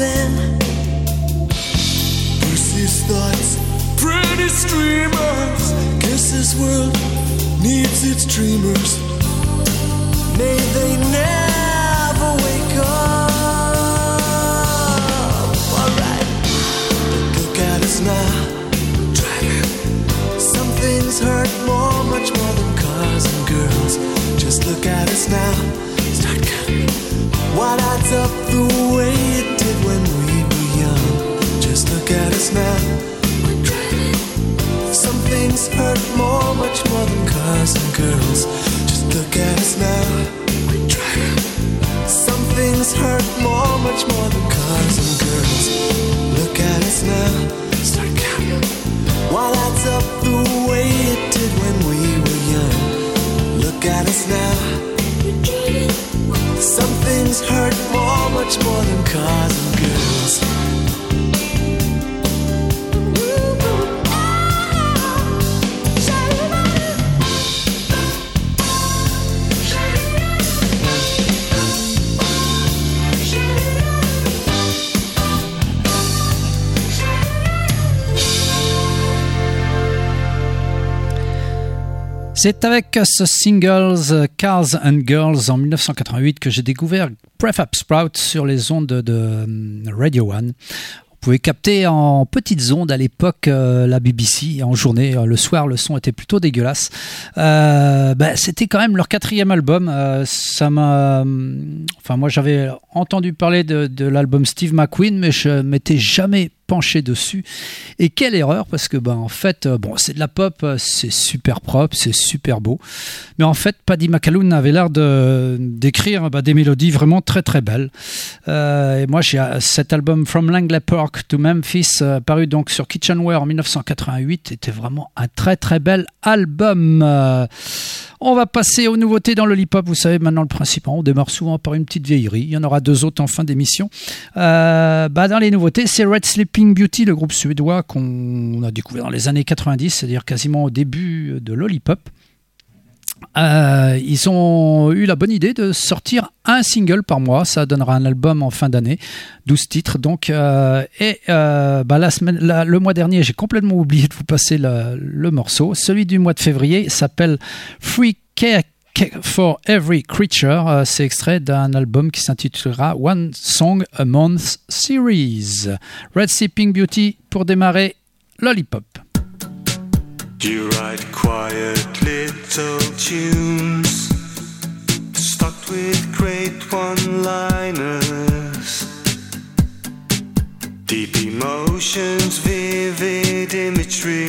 in. Bruce's thoughts, pretty streamers. Guess this world needs its dreamers. C'est avec ce singles Cars and Girls en 1988 que j'ai découvert Prefab Sprout sur les ondes de, euh, Radio One. Vous pouvez capter en petites ondes à l'époque euh, la BBC en journée. Euh, Le soir, le son était plutôt dégueulasse. Ben, C'était quand même leur quatrième album. Ça m'a, enfin moi j'avais entendu parler de, de l'album Steve McQueen, mais je m'étais jamais penché dessus. Et quelle erreur parce que ben en fait euh, bon c'est de la pop, euh, c'est super propre, c'est super beau, mais en fait Paddy McAloon avait l'air de d'écrire ben, des mélodies vraiment très très belles. Euh, et moi j'ai cet album From Langley Park to Memphis paru donc sur Kitchenware en 1988 était vraiment un très très bel album. On va passer aux nouveautés dans le hip-hop. Vous savez maintenant le principe. hein, On démarre souvent par une petite vieillerie. Il y en aura deux autres en fin d'émission. Euh, bah, dans les nouveautés, c'est Red Sleeping Beauty, le groupe suédois qu'on a découvert dans les années 90, c'est-à-dire quasiment au début de Lollipop. Euh, ils ont eu la bonne idée de sortir un single par mois. Ça donnera un album en fin d'année, 12 titres. Donc, euh, et euh, bah, la semaine, le mois dernier, j'ai complètement oublié de vous passer le, morceau. Celui du mois de février s'appelle Free. Cake for Every Creature, c'est extrait d'un album qui s'intitulera One Song a Month Series. Red Sipping Beauty pour démarrer Lollipop. You write quiet little tunes, stocked with great one liners, deep emotions, vivid imagery.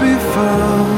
before.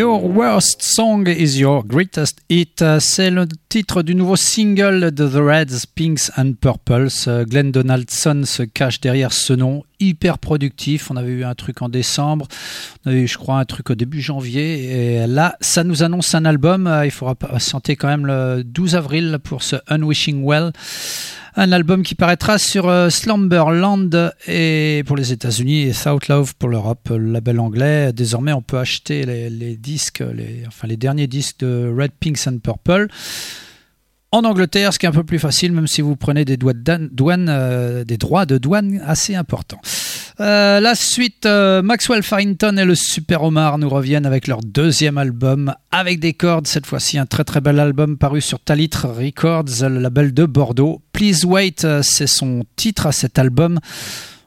Your Worst Song is Your Greatest Hit. C'est le titre du nouveau single de The Reds, Pinks and Purples. Glenn Donaldson se cache derrière ce nom hyper productif. On avait eu un truc en décembre, on avait eu, je crois, un truc au début janvier. Et là, ça nous annonce un album. Il faudra patienter quand même le 12 avril pour ce Unwishing Well. Un album qui paraîtra sur euh, Slumberland et pour les États-Unis et South Love pour l'Europe, le label anglais. Désormais, on peut acheter les, enfin les derniers disques de Red, Pinks and Purple. En Angleterre, ce qui est un peu plus facile, même si vous prenez des, euh, des droits de douane assez importants. Euh, la suite, euh, Maxwell Farrington et le Super Omar nous reviennent avec leur deuxième album avec des cordes. Cette fois-ci, un très très bel album paru sur Talitre Records, le label de Bordeaux. Please Wait, c'est son titre à cet album.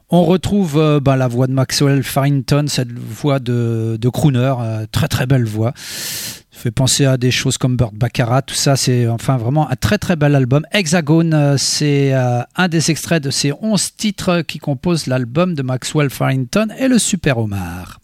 On retrouve bah, la voix de Maxwell Farrington, cette voix de crooner, très très belle voix fait penser à des choses comme Bird Baccarat, tout ça, c'est enfin vraiment un très très bel album. Hexagone, euh, c'est euh, un des extraits de ces 11 titres qui composent l'album de Maxwell Farrington et le Super Omar.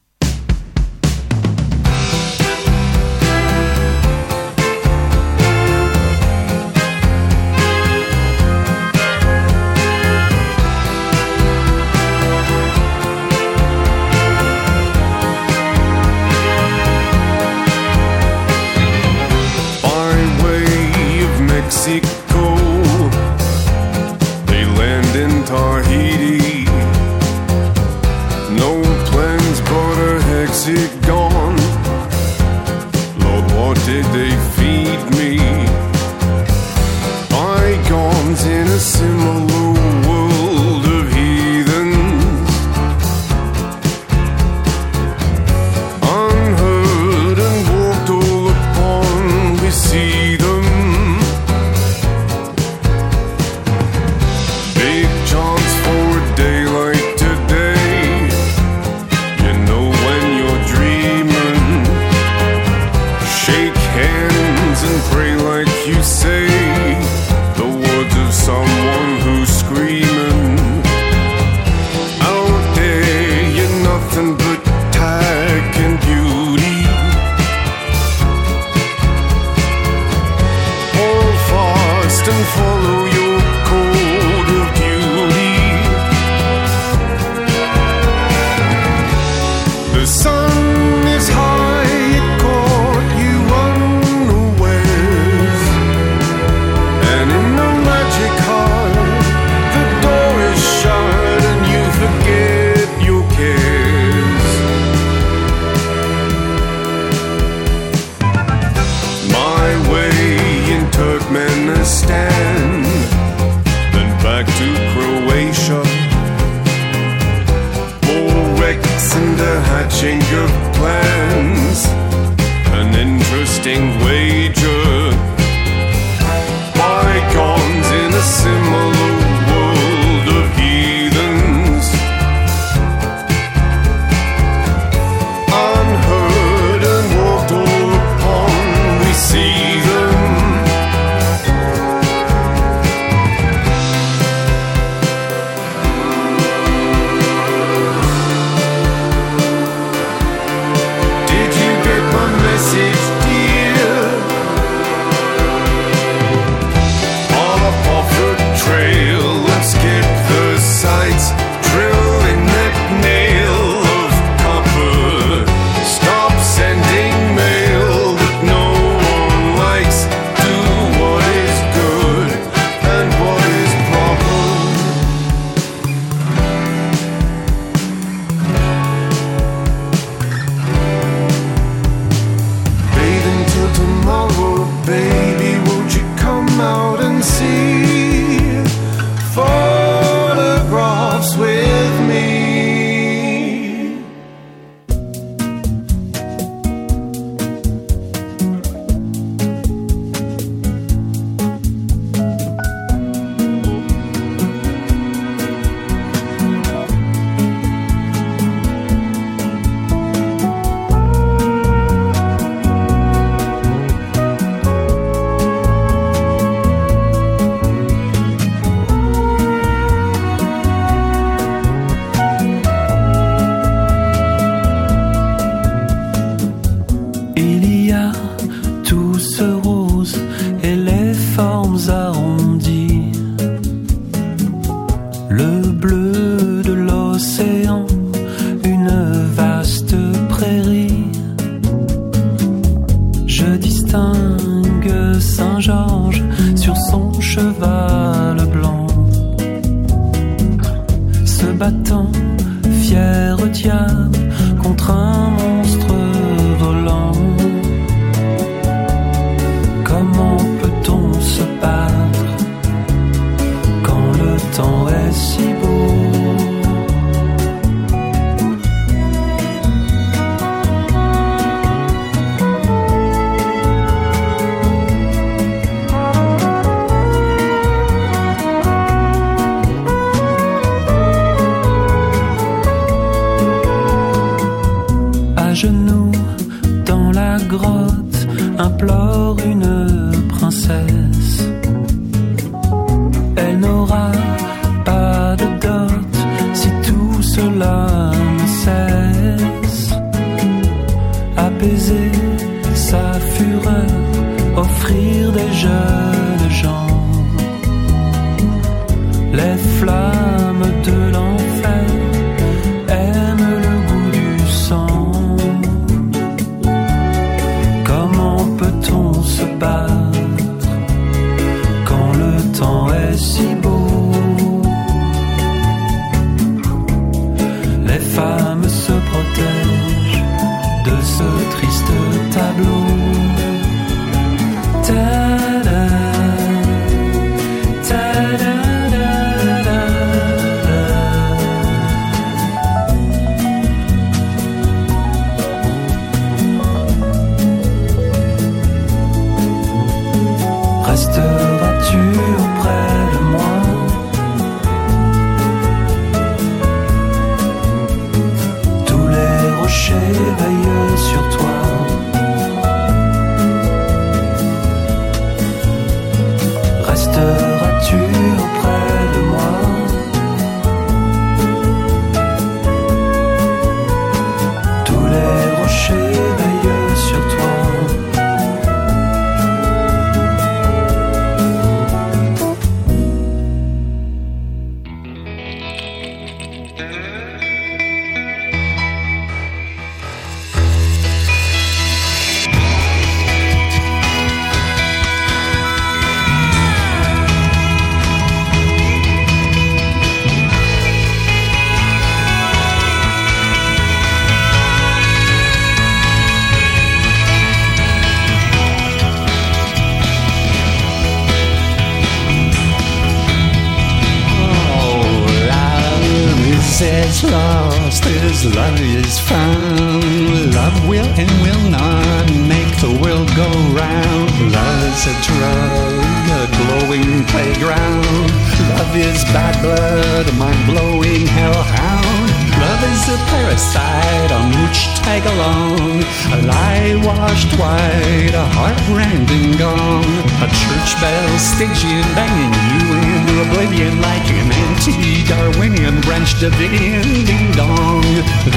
As love is found. Love will and will not make the world go round. Love is a drug, a glowing playground. Love is bad blood, a mind blowing hellhound. Love is a parasite on which tag along. A lie washed white, a heart rending gong. A church bell Stygian banging you into oblivion like an anti-Darwinian Branch Davidian ding dong.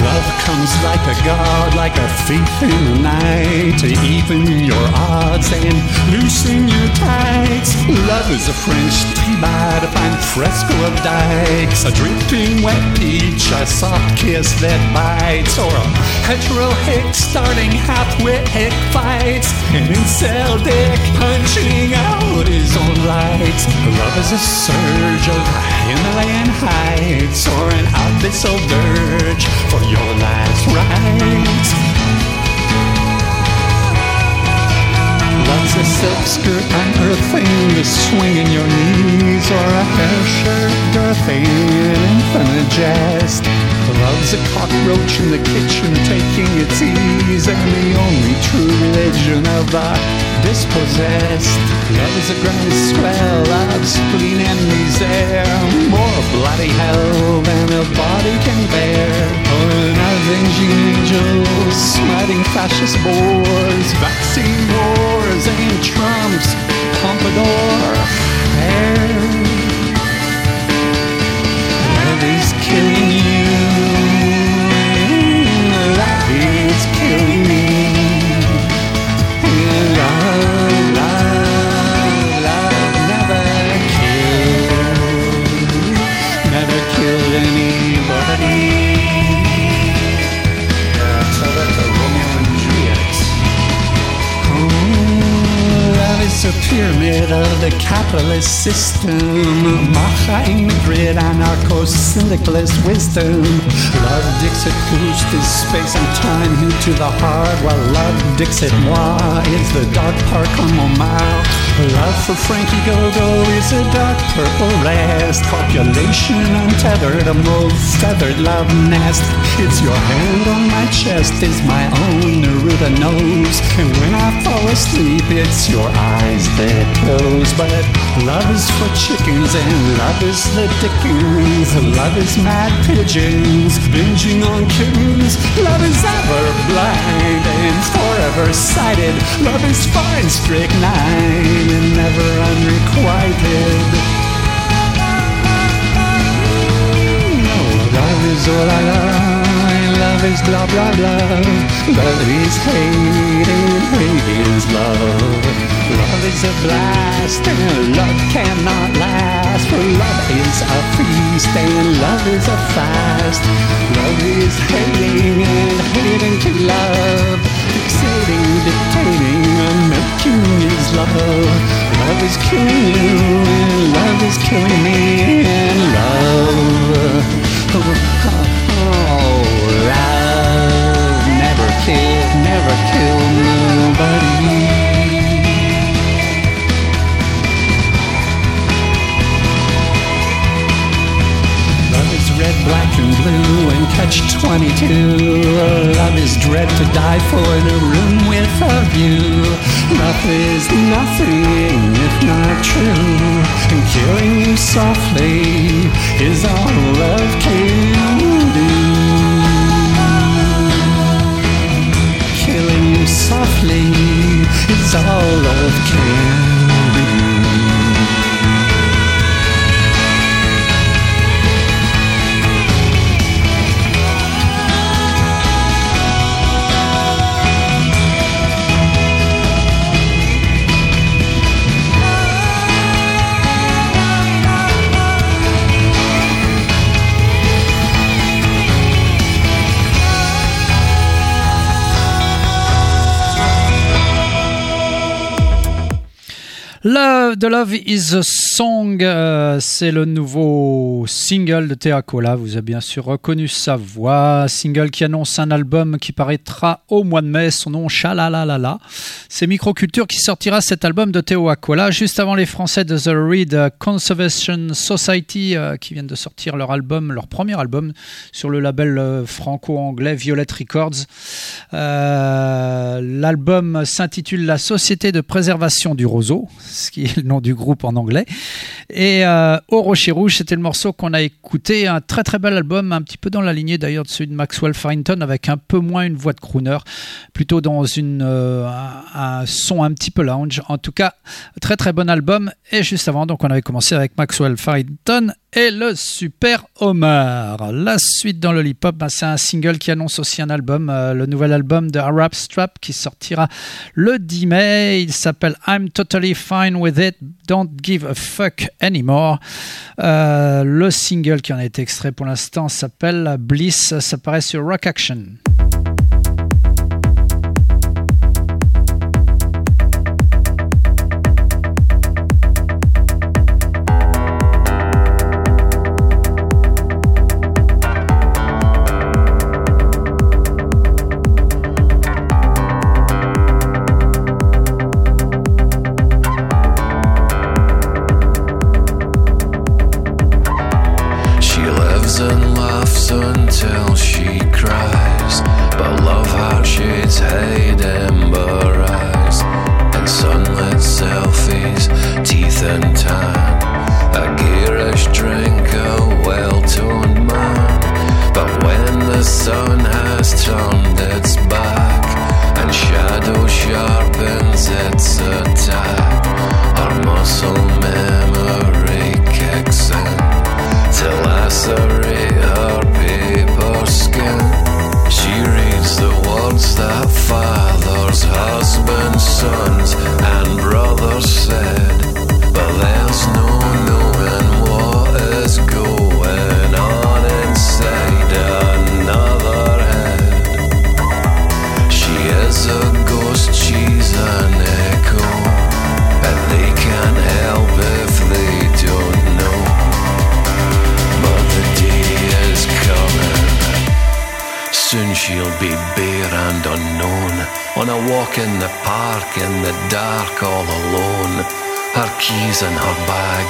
Love comes like a god, like a thief in the night, to even your odds and loosen your tights. Love is a French T-bite, a fine fresco of dikes, a drifting wet peach, a soft kiss that bites, or a hetero hick starting half-wit hick fights, an incel dick punching out his own lights. Love is a surge of Himalayan heights, or an abyssal dirge for your last rites. Love's a silk skirt unearthing the swing in your knees, or a hair shirt girthing an infinite jest. Love's a cockroach in the kitchen taking its ease, and the only true religion of the dispossessed. Love is a groundswell of spleen and misere, more bloody hell than a body can bear. An avenging angel smiting fascist boars, vaccine wars and Trump's pompadour hair. Love is killing you. Love is killing me. Is a pyramid of the capitalist system. The grid, anarcho-syndicalist wisdom. Love Dixit this space and time into the heart, while love Dixit moi is the dark park on Montmartre. Love for Frankie Go-Go is a dark purple rest. Population untethered, a mauve feathered love nest. It's your hand on my chest, is my own Neruda nose. And when I fall asleep, it's your eyes that close. But love is for chickens, and love is the dickens. Love is mad pigeons, binging on kittens. Love is ever blind and forever sighted. Love is fine, strychnine, and never unrequited. No, love is all I love. Love is blah blah blah. Love is hate and hate is love. Love is a blast and love cannot last. For love is a feast and love is a fast. Love is hating and hating to love. Fixating, dictating, and making is love. Love is killing you and love is killing me Love is red, black, and blue, and catch 22. Love is dread to die for in a room with a view. Love is nothing if not true, and killing you softly is all love can do. Softly is all love can Love, The Love is a Song, euh, c'est le nouveau single de Thea Cola. Vous avez bien sûr reconnu sa voix. Single qui annonce un album qui paraîtra au mois de mai. Son nom, Chalalalala. C'est Microculture qui sortira cet album de Théo Aquila juste avant les Français de The Reed Conservation Society euh, qui viennent de sortir leur album, leur premier album sur le label euh, franco-anglais Violet Records. L'album s'intitule La Société de préservation du roseau, ce qui est le nom du groupe en anglais. Et euh, Au Rocher Rouge, c'était le morceau qu'on a écouté. Un très très bel album, un petit peu dans la lignée d'ailleurs de celui de Maxwell Farrington, avec un peu moins une voix de crooner, plutôt dans euh, un, un son un petit peu lounge. En tout cas, très très bon album. Et juste avant, donc on avait commencé avec Maxwell Farrington et le Super Homer. La suite dans hip-hop, ben, c'est un single qui annonce aussi un album, euh, le nouvel album de Arab Strap qui sortira le 10 mai. Il s'appelle I'm Totally Fine With It, Don't Give a Fuck Anymore. Euh, le single qui en a été extrait pour l'instant s'appelle Bliss, ça paraît sur Rock Action. walk in the park in the dark all alone. Her keys in her bag,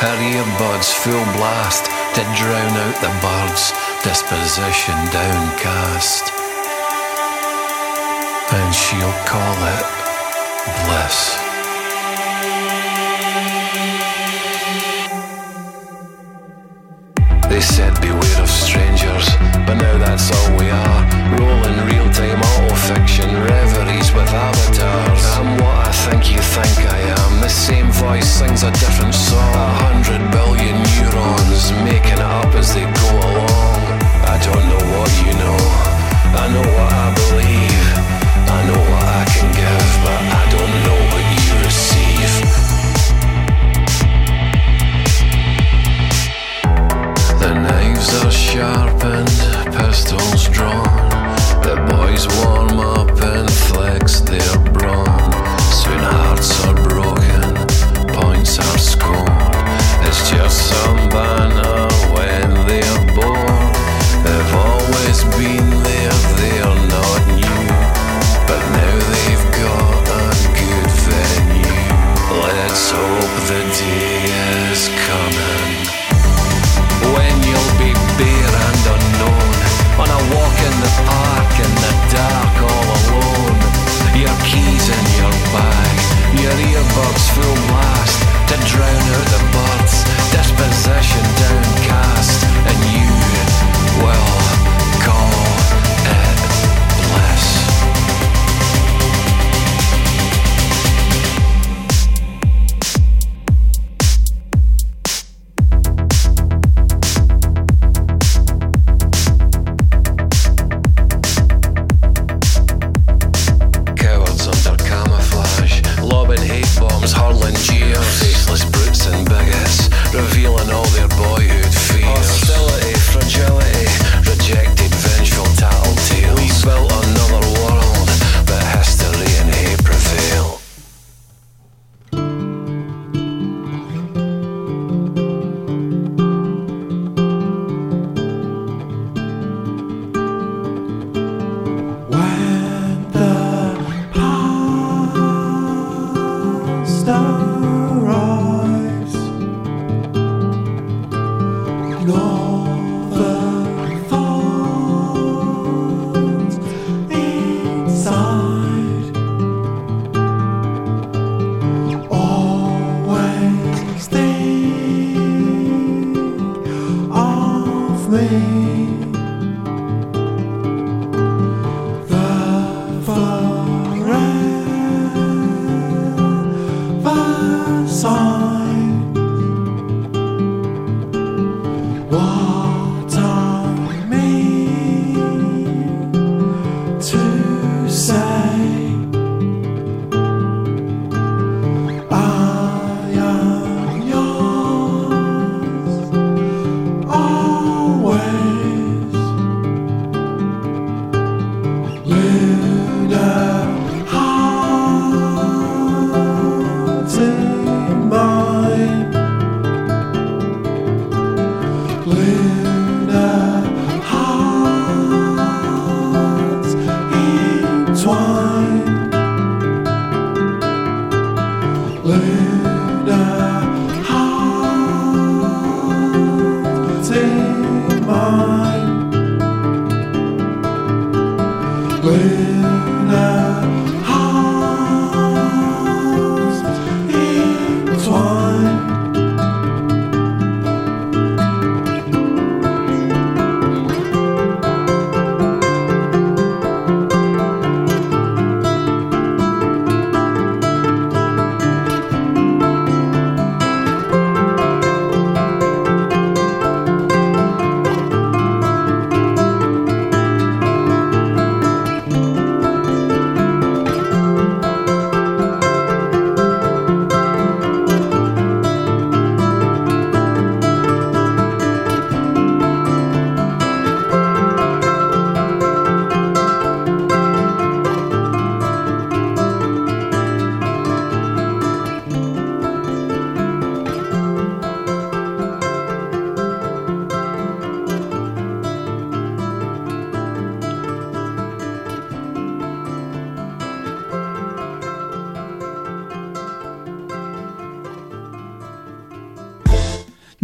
her earbuds full blast to drown out the birds, disposition downcast. And she'll call it bliss.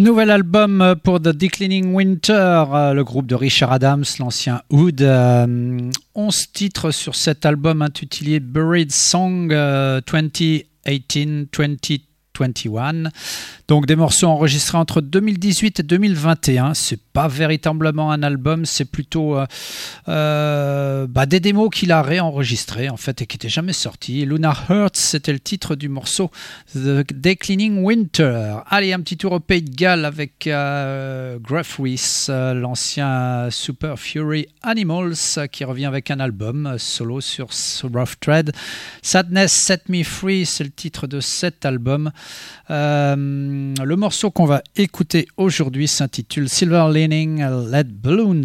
Nouvel album euh, pour The Declining Winter, euh, le groupe de Richard Adams, l'ancien Hood. Euh, 11 titres sur cet album intitulé Buried Song 2018-2020. 21. Donc des morceaux enregistrés entre 2018 et 2021. C'est pas véritablement un album, c'est plutôt euh, euh, bah, des démos qu'il a réenregistrées en fait et qui n'étaient jamais sorties. Luna Hurts, c'était le titre du morceau The Declining Winter. Allez, un petit tour au Pays de Galles avec euh, euh l'ancien Super Fury Animals qui revient avec un album solo sur Rough Tread. Sadness Set Me Free, c'est le titre de cet album le morceau qu'on va écouter aujourd'hui s'intitule Silver Leaning Lead Balloons.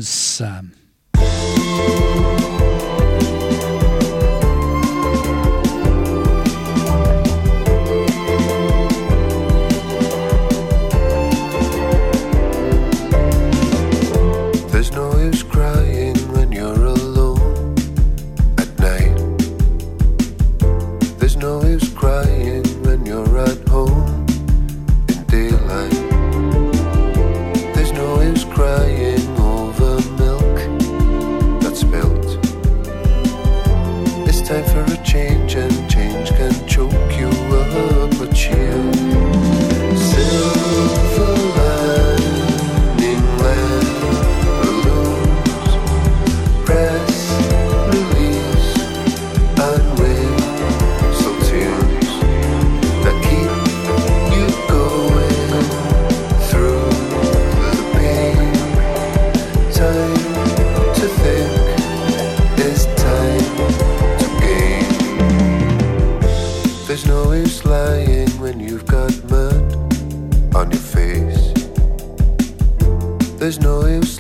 there's no use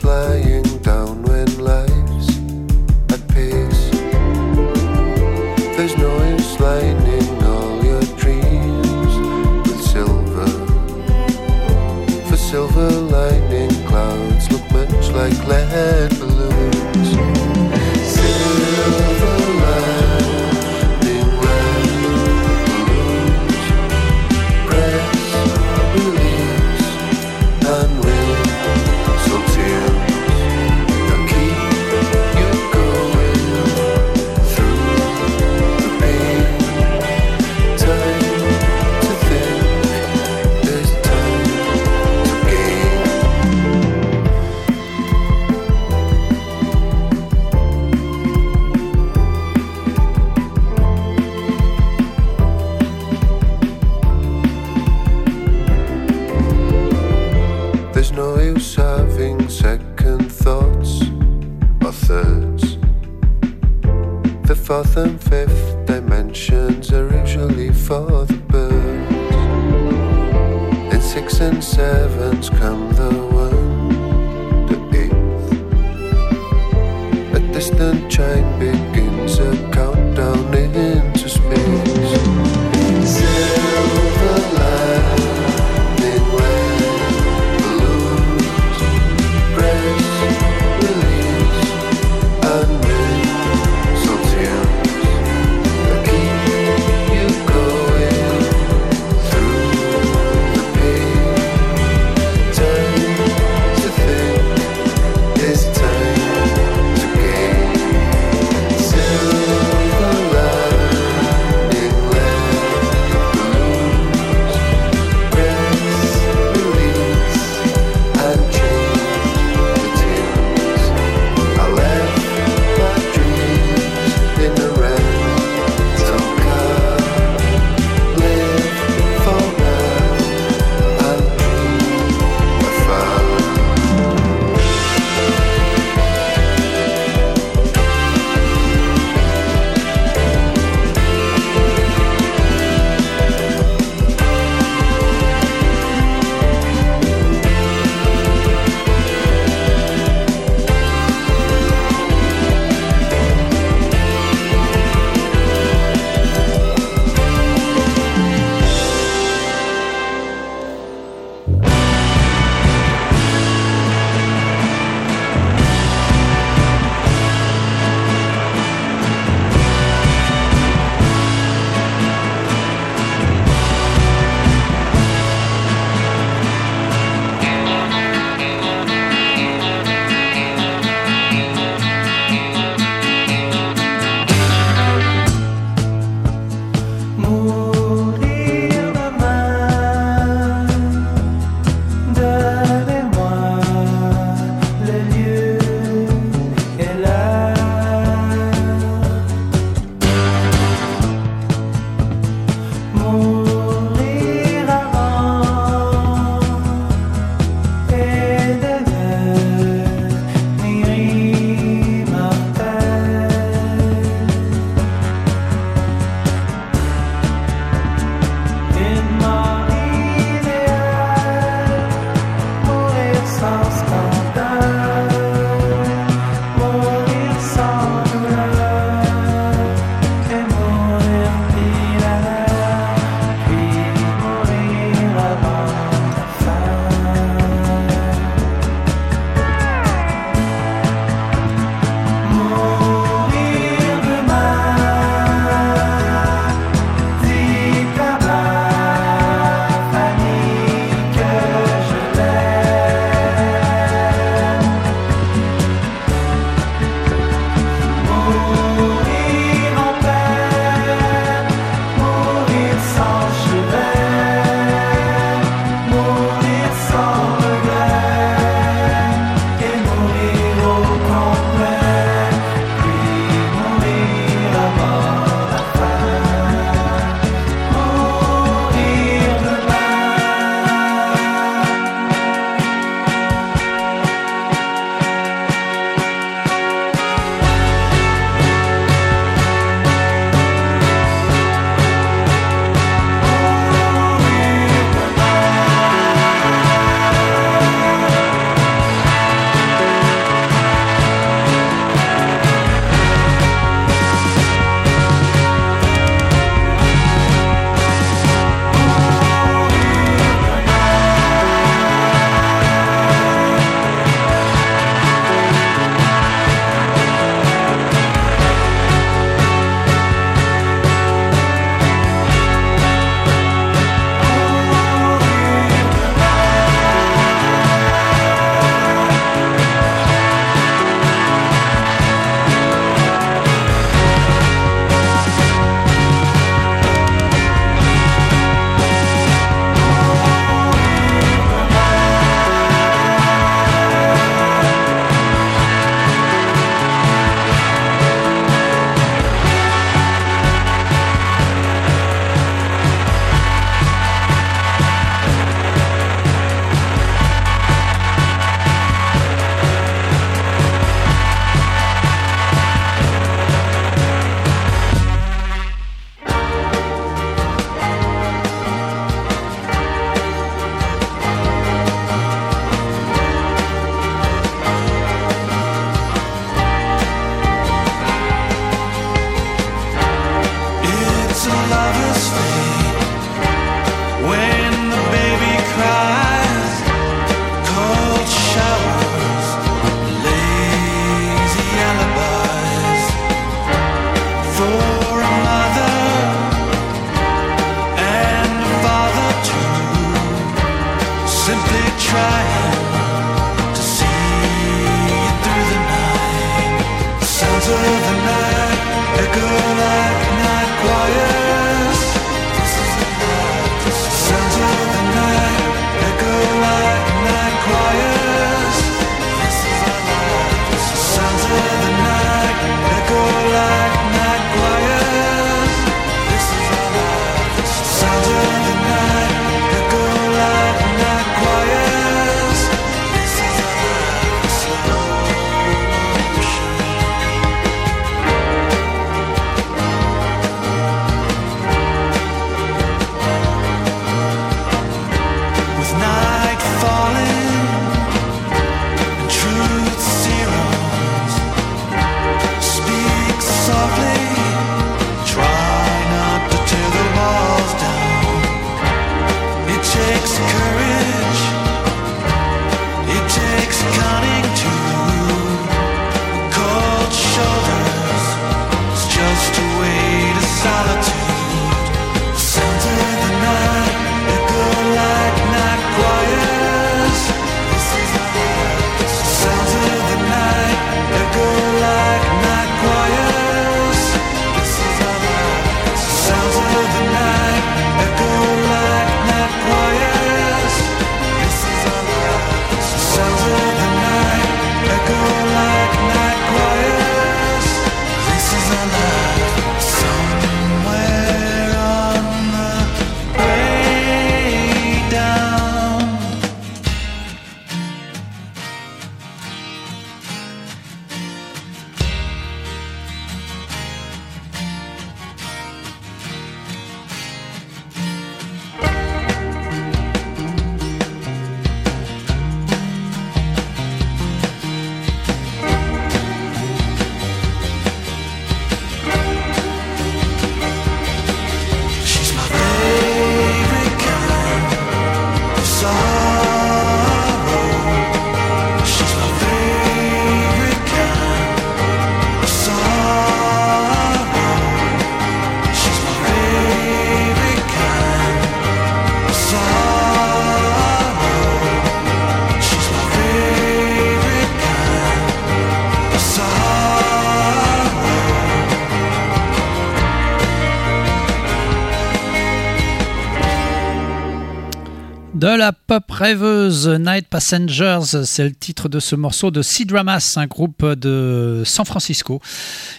De la pop rêveuse Night Passengers, c'est le titre de ce morceau de C-Dramas, un groupe de San Francisco.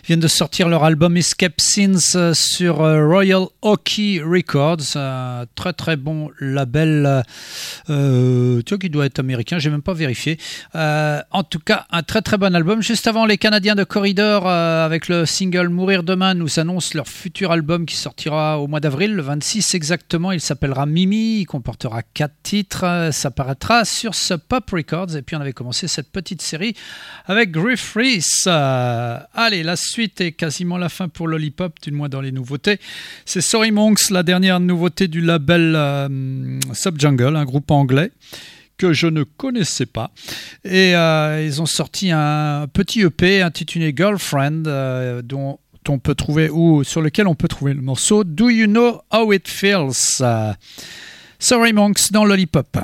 Ils viennent de sortir leur album Escape Scenes sur euh, Royal Hockey Records, un très très bon label, euh, tu vois qui doit être américain, j'ai même pas vérifié. Euh, en tout cas, un très très bon album. Juste avant, les Canadiens de Corridor avec le single Mourir demain nous annoncent leur futur album qui sortira au mois d'avril, le 26 exactement. Il s'appellera Mimi, il comportera quatre titre. Euh, ça paraîtra sur ce Pop Records. Et puis on avait commencé cette petite série avec Griff Reese. Euh, allez, la suite est quasiment la fin pour Lollipop, du moins dans les nouveautés. C'est Sorry Monks, la dernière nouveauté du label euh, Subjungle, un groupe anglais que je ne connaissais pas. Et ils ont sorti un petit EP intitulé Girlfriend, dont on peut trouver ou sur lequel on peut trouver le morceau Do You Know How It Feels? Sorry Monks dans Lollipop.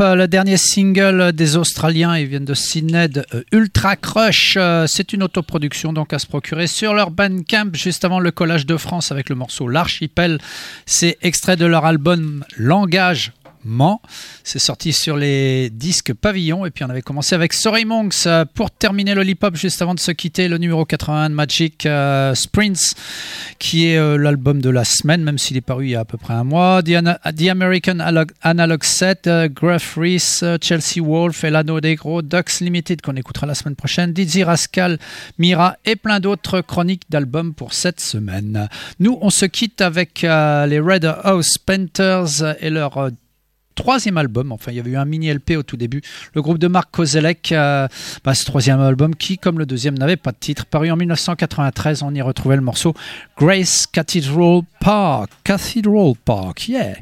Euh, le dernier single des Australiens, ils viennent de Sydney, euh, Ultra Crush. Euh, c'est une autoproduction donc à se procurer sur leur Bandcamp, juste avant le collage de France avec le morceau L'Archipel. C'est extrait de leur album Langage Mans. C'est sorti sur les disques Pavillon. Et puis on avait commencé avec Sorry Monks euh, pour terminer Lollipop juste avant de se quitter. Le numéro 81 de Magic euh, Sprints, qui est euh, l'album de la semaine, même s'il est paru il y a à peu près un mois. The, American Analog, Set, Gruff Reese, Chelsea Wolf, Elano Negro, Ducks Limited qu'on écoutera la semaine prochaine, Dizzy Rascal, Mira et plein d'autres chroniques d'albums pour cette semaine. Nous, on se quitte avec les Red House Painters et leur troisième album, enfin il y avait eu un mini LP au tout début, le groupe de Marc Kozelek, euh, bah, ce troisième album qui, comme le deuxième, n'avait pas de titre, paru en 1993, on y retrouvait le morceau Grace Cathedral Park, Cathedral Park, yeah